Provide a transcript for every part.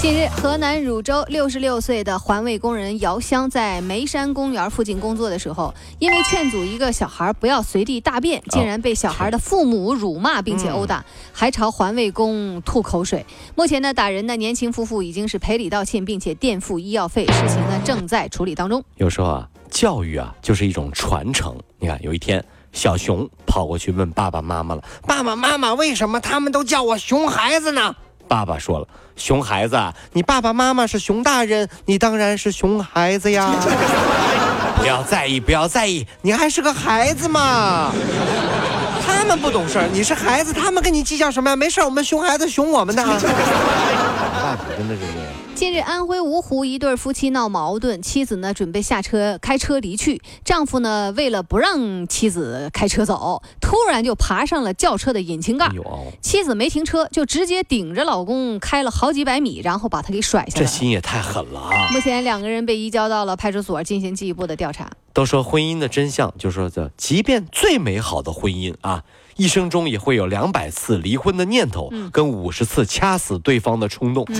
近日，河南汝州六十六岁的环卫工人姚香在眉山公园附近工作的时候，因为劝阻一个小孩不要随地大便，竟然被小孩的父母辱骂并且殴打，还朝环卫工吐口水。目前呢，打人的年轻夫妇已经是赔礼道歉，并且垫付医药费，事情呢正在处理当中。有时候啊，教育啊就是一种传承。你看，有一天，小熊跑过去问爸爸妈妈了：“爸爸妈妈，为什么他们都叫我熊孩子呢？”爸爸说了：“熊孩子，你爸爸妈妈是熊大人，你当然是熊孩子呀！不要在意，不要在意，你还是个孩子嘛。他们不懂事儿，你是孩子，他们跟你计较什么呀？没事我们熊孩子熊我们的。爸爸真的是这样。”近日，安徽芜湖一对夫妻闹矛盾，妻子呢准备下车开车离去，丈夫呢为了不让妻子开车走，突然就爬上了轿车的引擎盖。妻子没停车，就直接顶着老公开了好几百米，然后把他给甩下来。这心也太狠了啊！目前两个人被移交到了派出所进行进一步的调查。都说婚姻的真相，就说这，即便最美好的婚姻啊。一生中也会有两百次离婚的念头，跟五十次掐死对方的冲动。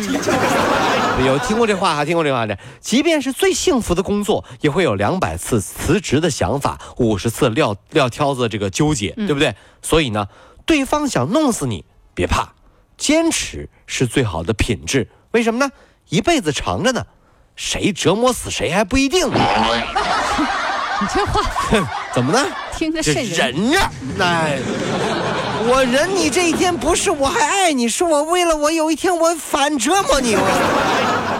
有听过这话哈？听过这话的，即便是最幸福的工作，也会有两百次辞职的想法，五十次撂撂挑子这个纠结，对不对？所以呢，对方想弄死你，别怕，坚持是最好的品质。为什么呢？一辈子长着呢，谁折磨死谁还不一定呢。你这话怎么呢？听着瘆人。忍着，哎，我忍你这一天，不是我还爱你，是我为了我有一天我反折磨你。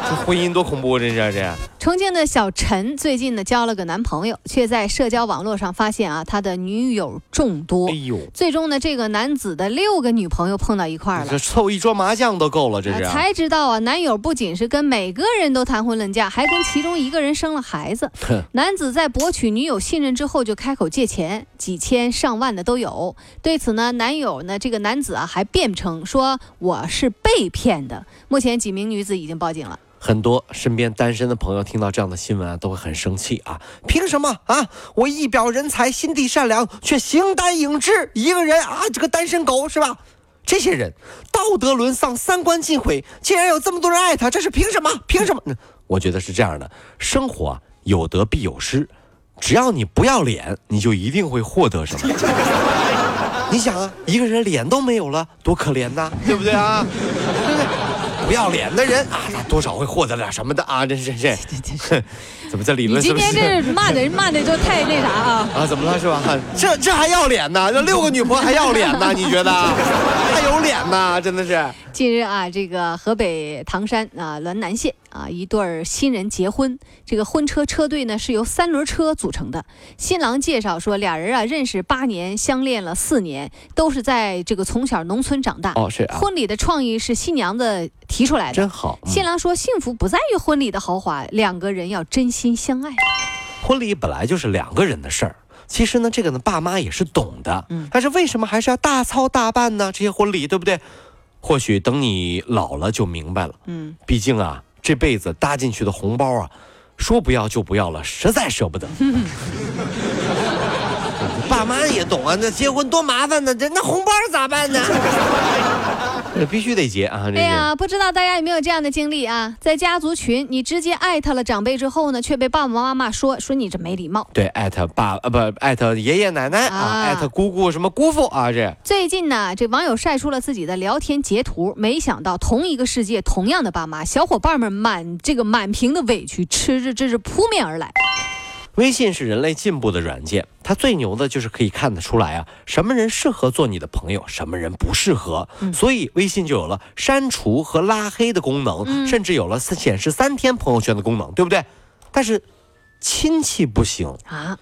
这婚姻多恐怖，真是这。重庆的小陈最近呢交了个男朋友，却在社交网络上发现啊他的女友众多。哎呦！最终呢这个男子的六个女朋友碰到一块儿了，这凑一桌麻将都够了，这是。才知道啊，男友不仅是跟每个人都谈婚论嫁，还跟其中一个人生了孩子。男子在博取女友信任之后，就开口借钱，几千上万的都有。对此呢，男友呢这个男子啊还辩称说我是被骗的。目前几名女子已经报警了。很多身边单身的朋友听听到这样的新闻啊，都会很生气啊！凭什么啊？我一表人才，心地善良，却形单影只，一个人啊，这个单身狗是吧？这些人道德沦丧，三观尽毁，竟然有这么多人爱他，这是凭什么？凭什么？我觉得是这样的，生活，有得必有失，只要你不要脸，你就一定会获得什么。你想啊，一个人脸都没有了，多可怜呐，对不对啊？对不对要脸的人啊，他多少会获得点什么的啊！这这这，怎么在理论？你今天这骂人骂的就太那啥啊！啊，怎么了是吧？这这还要脸呢？这六个女婆还要脸呢？你觉得？还有脸呢？真的是。近日啊，这个河北唐山啊滦南县啊一对儿新人结婚，这个婚车车队呢是由三轮车组成的。新郎介绍说，俩人啊认识八年，相恋了四年，都是在这个从小农村长大。哦，是。婚礼的创意是新娘子提出来的，真好。新郎说，幸福不在于婚礼的豪华，两个人要真心相爱。婚礼本来就是两个人的事儿，其实呢，这个呢爸妈也是懂的。嗯。但是为什么还是要大操大办呢？这些婚礼，对不对？或许等你老了就明白了。嗯，毕竟啊，这辈子搭进去的红包啊，说不要就不要了，实在舍不得。爸妈也懂啊，那结婚多麻烦呢，这那红包咋办呢？这必须得结啊！哎呀，不知道大家有没有这样的经历啊？在家族群，你直接艾特了长辈之后呢，却被爸爸妈妈说说你这没礼貌。对，艾特爸呃不艾特爷爷奶奶啊，艾特姑姑什么姑父啊这。最近呢，这网友晒出了自己的聊天截图，没想到同一个世界，同样的爸妈，小伙伴们满这个满屏的委屈，吃着这是扑面而来。微信是人类进步的软件，它最牛的就是可以看得出来啊，什么人适合做你的朋友，什么人不适合。所以微信就有了删除和拉黑的功能，甚至有了显示三天朋友圈的功能，对不对？但是亲戚不行啊！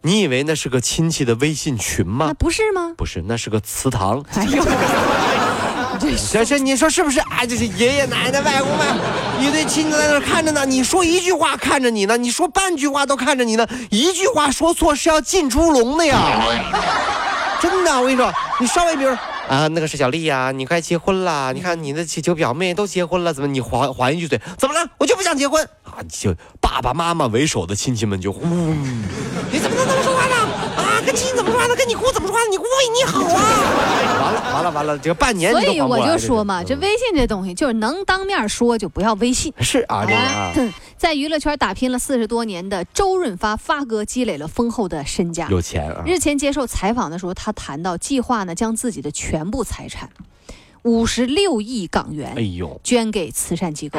你以为那是个亲戚的微信群吗？那不是吗？不是，那是个祠堂。哎呦！这 这这，你说是不是？哎，这是爷爷奶奶、外公外婆一堆亲戚在那看着呢。你说一句话看着你呢，你说半句话都看着你呢。一句话说错是要进猪笼的呀！真的，我跟你说，你稍微比如啊，那个是小丽呀、你快结婚了，你看你的几九表妹都结婚了，怎么你还还一句嘴？怎么了？我就不想结婚啊！就爸爸妈妈为首的亲戚们就呼，你怎么能这么说话呢？啊，跟亲怎么说话呢？跟你姑怎么说话呢？你姑为你好啊！完了完了完了，这个半年所以我就说嘛，这嗯微信这东西就是能当面说就不要微信。是啊，这个啊，哎 在娱乐圈打拼了四十多年的周润发发哥积累了丰厚的身家。有钱啊，日前接受采访的时候，他谈到计划呢，将自己的全部财产，五十六亿港元哎呦，捐给慈善机构。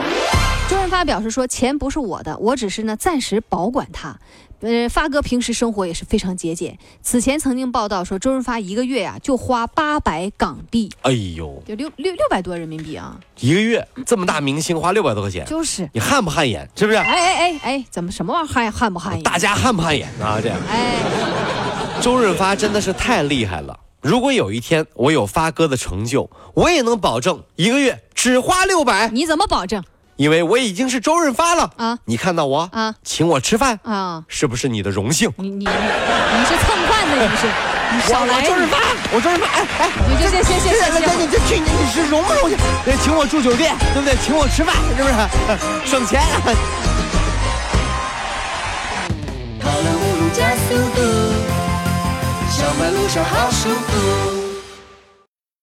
周润发表示说，钱不是我的，我只是呢暂时保管它。呃，发哥平时生活也是非常节俭。此前曾经报道说，周润发一个月呀、就花八百港币，哎呦，就六六六百多人民币啊，一个月这么大明星花六百多块钱，就是。你汗不汗颜？是不是？哎哎哎哎，怎么什么玩意儿汗汗不汗颜？大家汗不汗颜啊？这样，哎，周润发真的是太厉害了。如果有一天我有发哥的成就，我也能保证一个月只花六百，你怎么保证因为我已经是周润发了啊你看到我啊请我吃饭，啊？是不是你的荣幸？你你你是蹭饭的，你是 你少我来周润发，我周润发，哎哎，你这这这这这这这你这去你你是荣不荣幸？呃请我住酒店，对不对？请我吃饭，是不是？省钱。跑了五路加速度，上班路上好舒服。